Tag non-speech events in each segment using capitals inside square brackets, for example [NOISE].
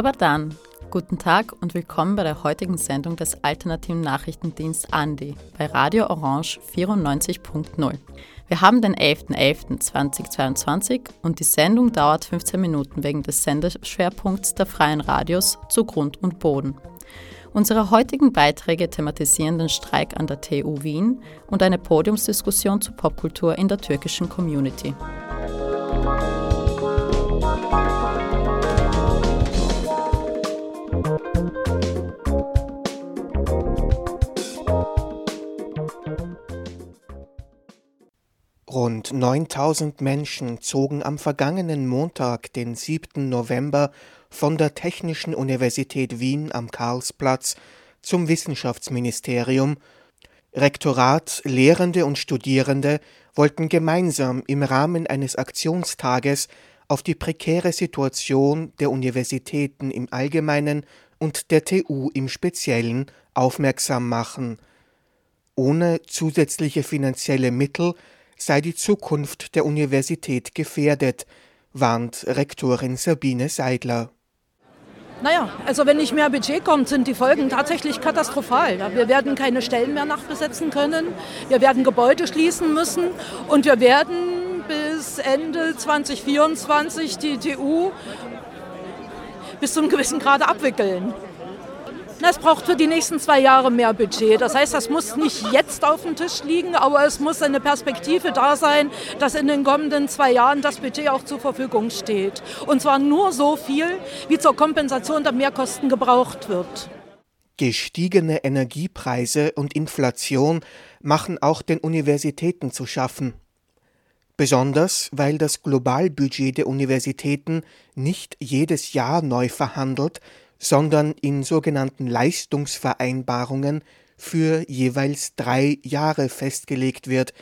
Dobar Dan. Guten Tag und willkommen bei der heutigen Sendung des alternativen Nachrichtendienst Andi bei Radio Orange 94.0. Wir haben den 11.11.2022 und die Sendung dauert 15 Minuten wegen des Sendeschwerpunkts der freien Radios zu Grund und Boden. Unsere heutigen Beiträge thematisieren den Streik an der TU Wien und eine Podiumsdiskussion zur Popkultur in der türkischen Community. Rund 9000 Menschen zogen am vergangenen Montag, den 7. November, von der Technischen Universität Wien am Karlsplatz zum Wissenschaftsministerium. Rektorat, Lehrende und Studierende wollten gemeinsam im Rahmen eines Aktionstages auf die prekäre Situation der Universitäten im Allgemeinen und der TU im Speziellen aufmerksam machen. Ohne zusätzliche finanzielle Mittel sei die Zukunft der Universität gefährdet, warnt Rektorin Sabine Seidler. Naja, also wenn nicht mehr Budget kommt, sind die Folgen tatsächlich katastrophal. Wir werden keine Stellen mehr nachbesetzen können, wir werden Gebäude schließen müssen und wir werden bis Ende 2024 die TU bis zu einem gewissen Grade abwickeln. Es braucht für die nächsten zwei Jahre mehr Budget. Das heißt, das muss nicht jetzt auf dem Tisch liegen, aber es muss eine Perspektive da sein, dass in den kommenden zwei Jahren das Budget auch zur Verfügung steht. Und zwar nur so viel, wie zur Kompensation der Mehrkosten gebraucht wird. Gestiegene Energiepreise und Inflation machen auch den Universitäten zu schaffen. Besonders weil das Globalbudget der Universitäten nicht jedes Jahr neu verhandelt, sondern in sogenannten Leistungsvereinbarungen für jeweils drei Jahre festgelegt wird.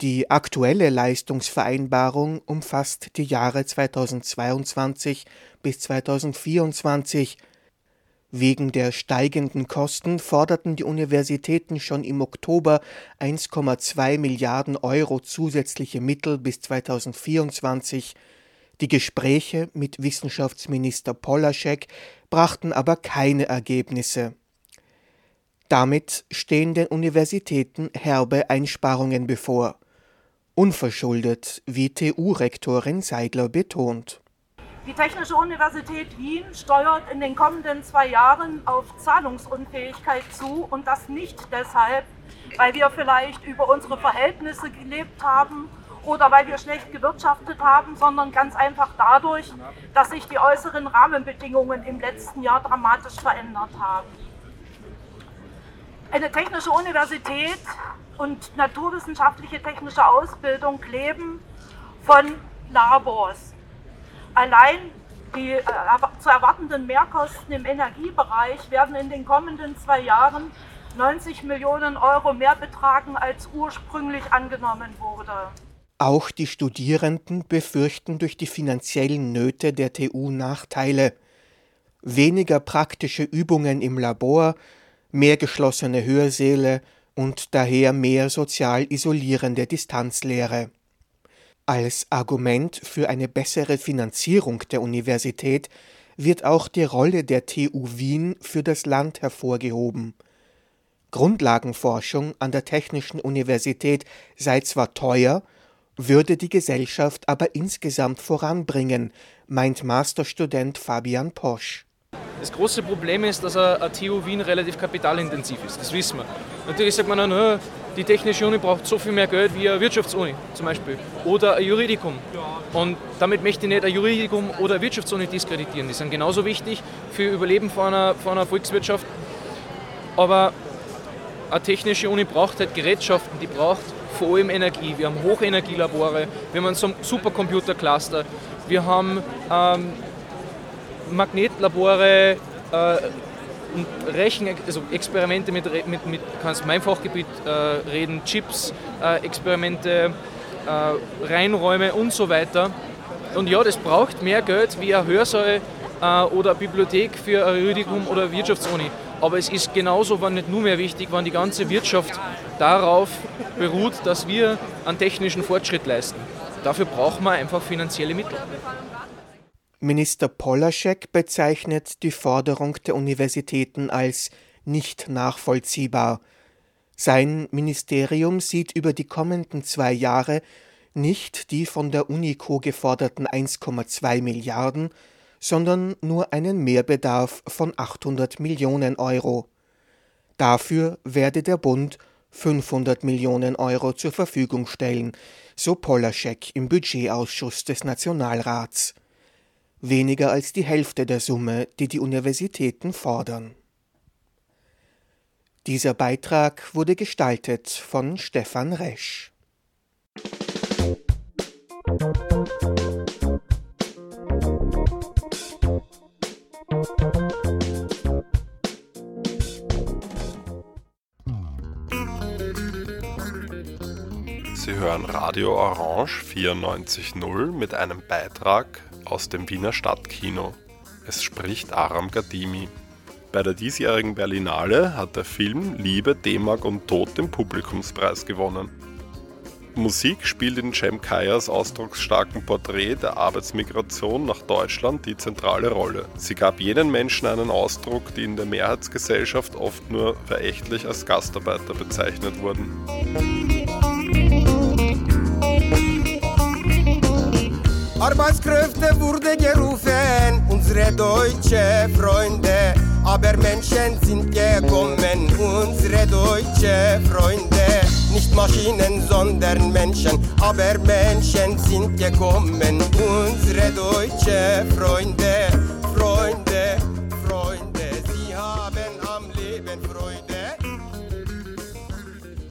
Die aktuelle Leistungsvereinbarung umfasst die Jahre 2022 bis 2024. Wegen der steigenden Kosten forderten die Universitäten schon im Oktober 1,2 Milliarden Euro zusätzliche Mittel bis 2024. Die Gespräche mit Wissenschaftsminister Polaschek brachten aber keine Ergebnisse. Damit stehen den Universitäten herbe Einsparungen bevor. Unverschuldet, wie TU-Rektorin Seidler betont. Die Technische Universität Wien steuert in den kommenden zwei Jahren auf Zahlungsunfähigkeit zu und das nicht deshalb, weil wir vielleicht über unsere Verhältnisse gelebt haben oder weil wir schlecht gewirtschaftet haben, sondern ganz einfach dadurch, dass sich die äußeren Rahmenbedingungen im letzten Jahr dramatisch verändert haben. Eine technische Universität und naturwissenschaftliche technische Ausbildung leben von Labors. Allein die äh, zu erwartenden Mehrkosten im Energiebereich werden in den kommenden zwei Jahren 90 Millionen Euro mehr betragen, als ursprünglich angenommen wurde. Auch die Studierenden befürchten durch die finanziellen Nöte der TU Nachteile. Weniger praktische Übungen im Labor, mehr geschlossene Hörsäle und daher mehr sozial isolierende Distanzlehre. Als Argument für eine bessere Finanzierung der Universität wird auch die Rolle der TU Wien für das Land hervorgehoben. Grundlagenforschung an der Technischen Universität sei zwar teuer, würde die Gesellschaft aber insgesamt voranbringen, meint Masterstudent Fabian Posch. Das große Problem ist, dass eine TU Wien relativ kapitalintensiv ist, das wissen wir. Natürlich sagt man dann, die Technische Uni braucht so viel mehr Geld wie eine Wirtschaftsuni zum Beispiel oder ein Juridikum. Und damit möchte ich nicht ein Juridikum oder eine Wirtschaftsuni diskreditieren. Die sind genauso wichtig für Überleben von einer, von einer Volkswirtschaft. Aber eine technische Uni braucht halt Gerätschaften, die braucht vor allem Energie. Wir haben Hochenergielabore, wir haben einen Supercomputercluster, wir haben ähm, Magnetlabore äh, Rechen, also Experimente mit, mit, mit kannst mein Fachgebiet äh, reden, Chips, äh, Experimente, äh, Reinräume und so weiter. Und ja, das braucht mehr Geld wie ein Hörsaal äh, oder eine Bibliothek für ein Juridikum oder eine Wirtschaftsuni. Aber es ist genauso, wenn nicht nur mehr wichtig, wenn die ganze Wirtschaft darauf beruht, dass wir einen technischen Fortschritt leisten. Dafür brauchen wir einfach finanzielle Mittel. Minister Polaschek bezeichnet die Forderung der Universitäten als nicht nachvollziehbar. Sein Ministerium sieht über die kommenden zwei Jahre nicht die von der UNICO geforderten 1,2 Milliarden, sondern nur einen Mehrbedarf von 800 Millionen Euro. Dafür werde der Bund 500 Millionen Euro zur Verfügung stellen, so Polaschek im Budgetausschuss des Nationalrats. Weniger als die Hälfte der Summe, die die Universitäten fordern. Dieser Beitrag wurde gestaltet von Stefan Resch. Hören Radio Orange 94.0 mit einem Beitrag aus dem Wiener Stadtkino. Es spricht Aram Gadimi. Bei der diesjährigen Berlinale hat der Film Liebe, D-Mark und Tod den Publikumspreis gewonnen. Musik spielt in Cem Kayas ausdrucksstarken Porträt der Arbeitsmigration nach Deutschland die zentrale Rolle. Sie gab jenen Menschen einen Ausdruck, die in der Mehrheitsgesellschaft oft nur verächtlich als Gastarbeiter bezeichnet wurden. Arbeitskräfte wurde gerufen, unsere deutsche Freunde. Aber Menschen sind gekommen, unsere deutsche Freunde. Nicht Maschinen, sondern Menschen. Aber Menschen sind gekommen, unsere deutsche Freunde.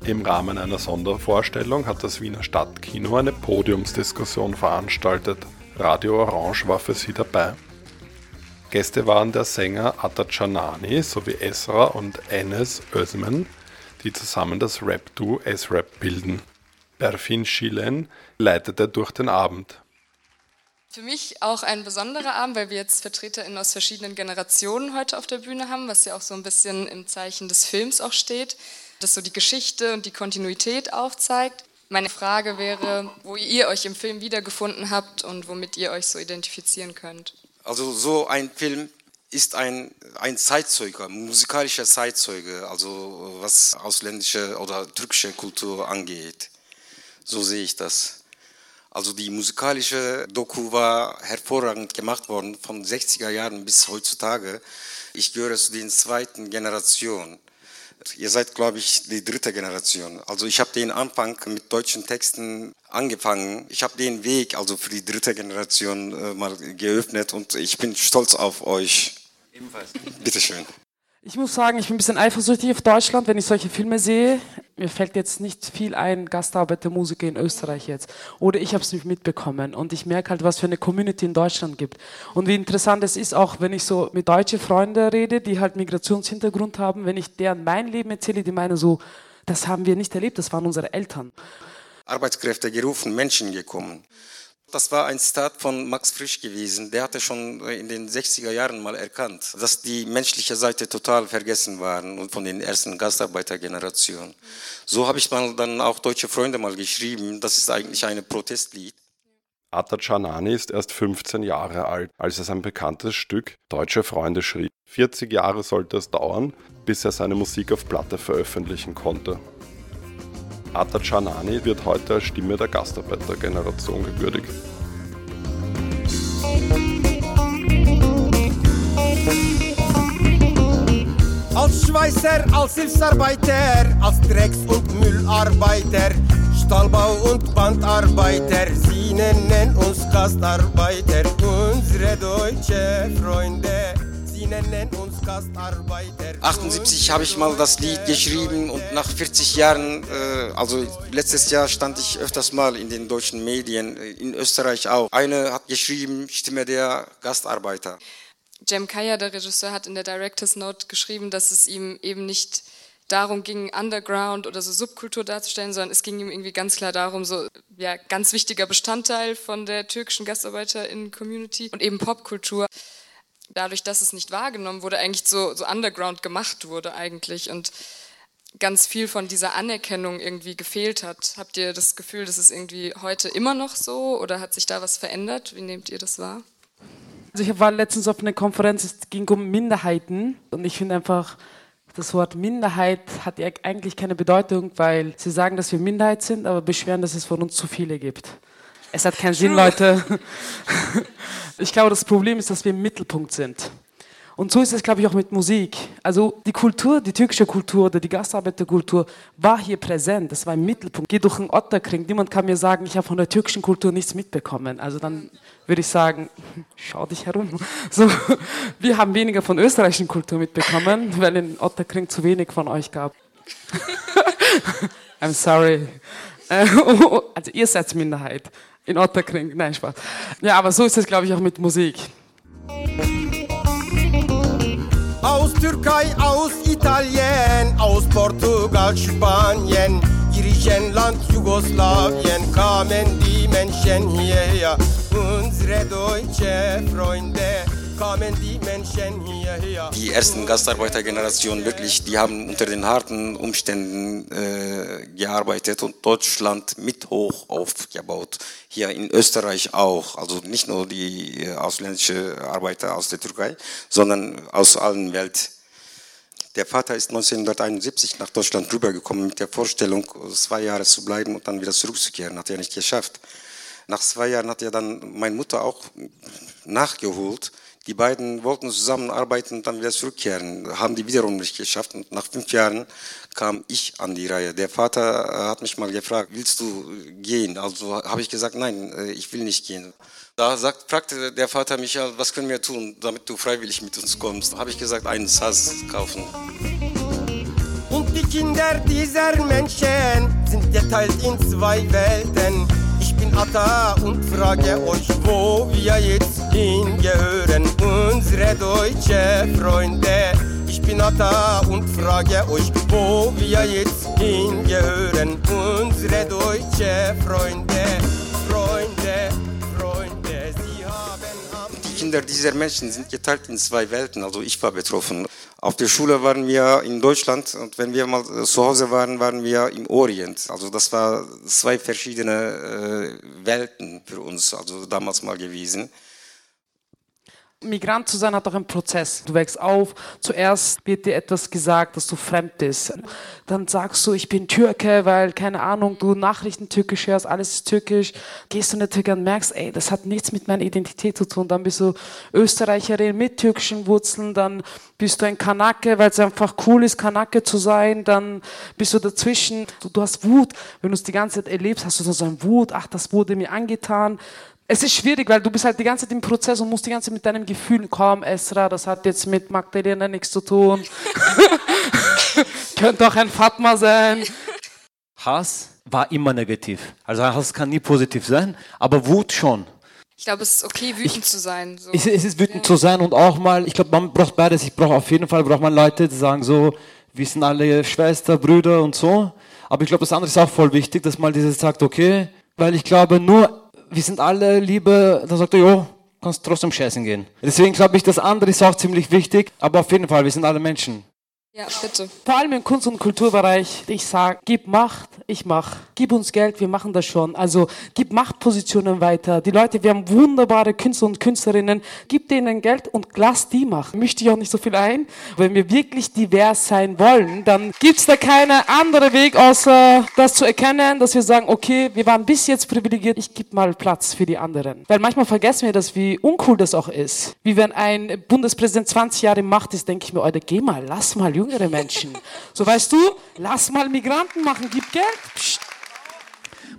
Im Rahmen einer Sondervorstellung hat das Wiener Stadtkino eine Podiumsdiskussion veranstaltet. Radio Orange war für sie dabei. Gäste waren der Sänger Atta Chanani sowie Esra und Enes Özmen, die zusammen das Rap-Duo S-Rap bilden. Berfin Schilen leitete durch den Abend. Für mich auch ein besonderer Abend, weil wir jetzt VertreterInnen aus verschiedenen Generationen heute auf der Bühne haben, was ja auch so ein bisschen im Zeichen des Films auch steht das so die Geschichte und die Kontinuität aufzeigt. Meine Frage wäre, wo ihr euch im Film wiedergefunden habt und womit ihr euch so identifizieren könnt. Also so ein Film ist ein, ein Zeitzeuge, musikalischer Zeitzeuge, also was ausländische oder türkische Kultur angeht. So sehe ich das. Also die musikalische Doku war hervorragend gemacht worden, von 60er Jahren bis heutzutage. Ich gehöre zu den zweiten Generationen. Ihr seid, glaube ich, die dritte Generation. Also ich habe den Anfang mit deutschen Texten angefangen. Ich habe den Weg also für die dritte Generation äh, mal geöffnet und ich bin stolz auf euch. Ebenfalls. Bitteschön. Ich muss sagen, ich bin ein bisschen eifersüchtig auf Deutschland, wenn ich solche Filme sehe. Mir fällt jetzt nicht viel ein, Gastarbeitermusiker in Österreich jetzt. Oder ich habe es nicht mitbekommen. Und ich merke halt, was für eine Community in Deutschland gibt. Und wie interessant es ist, auch wenn ich so mit deutschen Freunden rede, die halt Migrationshintergrund haben, wenn ich deren mein Leben erzähle, die meinen so, das haben wir nicht erlebt, das waren unsere Eltern. Arbeitskräfte gerufen, Menschen gekommen. Das war ein Zitat von Max Frisch gewesen. Der hatte schon in den 60er Jahren mal erkannt, dass die menschliche Seite total vergessen waren und von den ersten Gastarbeitergenerationen. So habe ich mal dann auch deutsche Freunde mal geschrieben. Das ist eigentlich ein Protestlied. Atta Canani ist erst 15 Jahre alt, als er sein bekanntes Stück Deutsche Freunde schrieb. 40 Jahre sollte es dauern, bis er seine Musik auf Platte veröffentlichen konnte. Atta Canani wird heute als Stimme der Gastarbeitergeneration gewürdigt. Als Schweißer, als Hilfsarbeiter, als Drecks- und Müllarbeiter, Stallbau- und Bandarbeiter, sie nennen uns Gastarbeiter, unsere deutsche Freunde. 78 habe ich mal das Lied geschrieben und nach 40 Jahren, äh, also letztes Jahr stand ich öfters mal in den deutschen Medien, äh, in Österreich auch. Eine hat geschrieben, Stimme der Gastarbeiter. Jem Kaya, der Regisseur, hat in der Director's Note geschrieben, dass es ihm eben nicht darum ging, Underground oder so Subkultur darzustellen, sondern es ging ihm irgendwie ganz klar darum, so ja ganz wichtiger Bestandteil von der türkischen GastarbeiterInnen-Community und eben Popkultur. Dadurch, dass es nicht wahrgenommen wurde, eigentlich so, so Underground gemacht wurde eigentlich und ganz viel von dieser Anerkennung irgendwie gefehlt hat. Habt ihr das Gefühl, dass es irgendwie heute immer noch so oder hat sich da was verändert? Wie nehmt ihr das wahr? Also ich war letztens auf einer Konferenz, es ging um Minderheiten und ich finde einfach, das Wort Minderheit hat eigentlich keine Bedeutung, weil sie sagen, dass wir Minderheit sind, aber beschweren, dass es von uns zu viele gibt. Es hat keinen Sinn, Leute. [LAUGHS] Ich glaube, das Problem ist, dass wir im Mittelpunkt sind. Und so ist es, glaube ich, auch mit Musik. Also die Kultur, die türkische Kultur oder die Gastarbeiterkultur war hier präsent. Das war im Mittelpunkt. Geh durch den Otterkring. Niemand kann mir sagen, ich habe von der türkischen Kultur nichts mitbekommen. Also dann würde ich sagen, [LAUGHS] schau dich herum. So, [LAUGHS] wir haben weniger von österreichischen Kultur mitbekommen, weil in Otterkring zu wenig von euch gab. I'm sorry. Also ihr seid Minderheit. In Otterkring. Nein, Spaß. Ja, aber so ist es, glaube ich, auch mit Musik. Aus Türkei, aus Italien, aus Portugal, Spanien, Griechenland, Jugoslawien kamen die Menschen hierher, unsere deutsche Freunde die ersten Gastarbeitergenerationen wirklich, die haben unter den harten Umständen äh, gearbeitet und Deutschland mit hoch aufgebaut. Hier in Österreich auch. Also nicht nur die äh, ausländischen Arbeiter aus der Türkei, sondern aus allen Welt. Der Vater ist 1971 nach Deutschland rübergekommen mit der Vorstellung, zwei Jahre zu bleiben und dann wieder zurückzukehren. Hat er nicht geschafft. Nach zwei Jahren hat er dann meine Mutter auch nachgeholt die beiden wollten zusammenarbeiten und dann wieder zurückkehren, haben die wiederum nicht geschafft. Und nach fünf Jahren kam ich an die Reihe. Der Vater äh, hat mich mal gefragt, willst du gehen? Also habe ich gesagt, nein, äh, ich will nicht gehen. Da sagt, fragte der Vater mich, was können wir tun, damit du freiwillig mit uns kommst? Da habe ich gesagt, einen Sass kaufen. Und die Kinder dieser Menschen sind geteilt in zwei Welten. Ich bin Atta und frage euch, wo wir jetzt hingehören, unsere deutsche Freunde. Ich bin Atta und frage euch, wo wir jetzt hingehören, unsere deutsche Freunde. Freunde, Kinder dieser Menschen sind geteilt in zwei Welten, also ich war betroffen. Auf der Schule waren wir in Deutschland und wenn wir mal zu Hause waren, waren wir im Orient. Also das war zwei verschiedene äh, Welten für uns, also damals mal gewesen. Migrant zu sein hat auch einen Prozess. Du wächst auf, zuerst wird dir etwas gesagt, dass du fremd bist. Dann sagst du, ich bin Türke, weil, keine Ahnung, du Nachrichten türkisch hörst, alles ist türkisch. Gehst du in der Türkei und merkst, ey, das hat nichts mit meiner Identität zu tun. Dann bist du Österreicherin mit türkischen Wurzeln, dann bist du ein Kanake, weil es einfach cool ist, Kanake zu sein. Dann bist du dazwischen, du, du hast Wut. Wenn du es die ganze Zeit erlebst, hast du so ein Wut, ach, das wurde mir angetan es ist schwierig, weil du bist halt die ganze Zeit im Prozess und musst die ganze Zeit mit deinem Gefühl kommen, Esra, das hat jetzt mit Magdalena nichts zu tun. [LAUGHS] Könnte auch ein Fatma sein. Hass war immer negativ. Also Hass kann nie positiv sein, aber Wut schon. Ich glaube, es ist okay, wütend ich, zu sein. So. Es, es, ist wütend ja. zu sein und auch mal, ich glaube, man braucht beides. Ich brauche auf jeden Fall, braucht man Leute, die sagen so, wir sind alle Schwester, Brüder und so. Aber ich glaube, das andere ist auch voll wichtig, dass man dieses sagt, okay, weil ich glaube, nur wir sind alle Liebe, dann sagt er, jo, kannst trotzdem scheißen gehen. Deswegen glaube ich, das andere ist auch ziemlich wichtig, aber auf jeden Fall, wir sind alle Menschen. Ja, bitte. Vor allem im Kunst- und Kulturbereich, ich sage, gib Macht, ich mach. Gib uns Geld, wir machen das schon. Also gib Machtpositionen weiter. Die Leute, wir haben wunderbare Künstler und Künstlerinnen. Gib denen Geld und lass die machen. Möchte ich auch nicht so viel ein. Wenn wir wirklich divers sein wollen, dann gibt's da keinen anderen Weg, außer das zu erkennen, dass wir sagen, okay, wir waren bis jetzt privilegiert, ich gebe mal Platz für die anderen. Weil manchmal vergessen wir das, wie uncool das auch ist. Wie wenn ein Bundespräsident 20 Jahre Macht ist, denke ich mir, Alter, geh mal, lass mal, Junge jüngere Menschen. So weißt du, lass mal Migranten machen, gib Geld. Psst.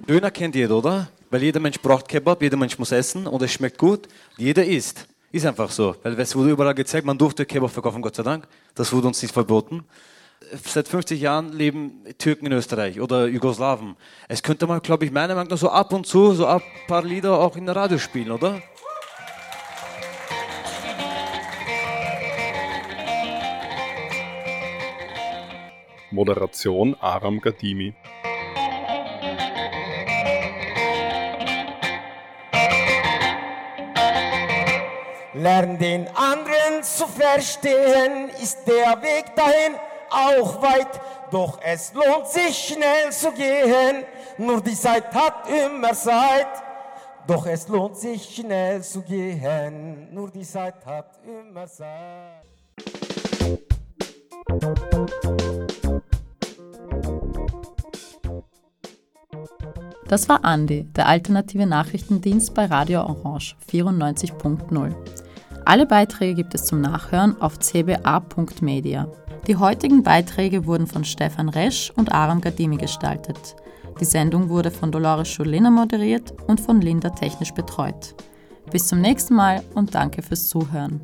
Döner kennt jeder, oder? Weil jeder Mensch braucht Kebab, jeder Mensch muss essen und es schmeckt gut. Jeder isst. Ist einfach so. Weil es wurde überall gezeigt, man durfte Kebab verkaufen, Gott sei Dank. Das wurde uns nicht verboten. Seit 50 Jahren leben Türken in Österreich oder Jugoslawen. Es könnte man, glaube ich, meiner Meinung nach so ab und zu so ein paar Lieder auch in der Radio spielen, oder? Moderation Aram Gadimi. Lern den anderen zu verstehen, ist der Weg dahin auch weit, doch es lohnt sich schnell zu gehen, nur die Zeit hat immer Zeit. Doch es lohnt sich schnell zu gehen, nur die Zeit hat immer Zeit. Das war Andi, der alternative Nachrichtendienst bei Radio Orange 94.0. Alle Beiträge gibt es zum Nachhören auf cba.media. Die heutigen Beiträge wurden von Stefan Resch und Aram Gadimi gestaltet. Die Sendung wurde von Dolores Schulina moderiert und von Linda technisch betreut. Bis zum nächsten Mal und danke fürs Zuhören.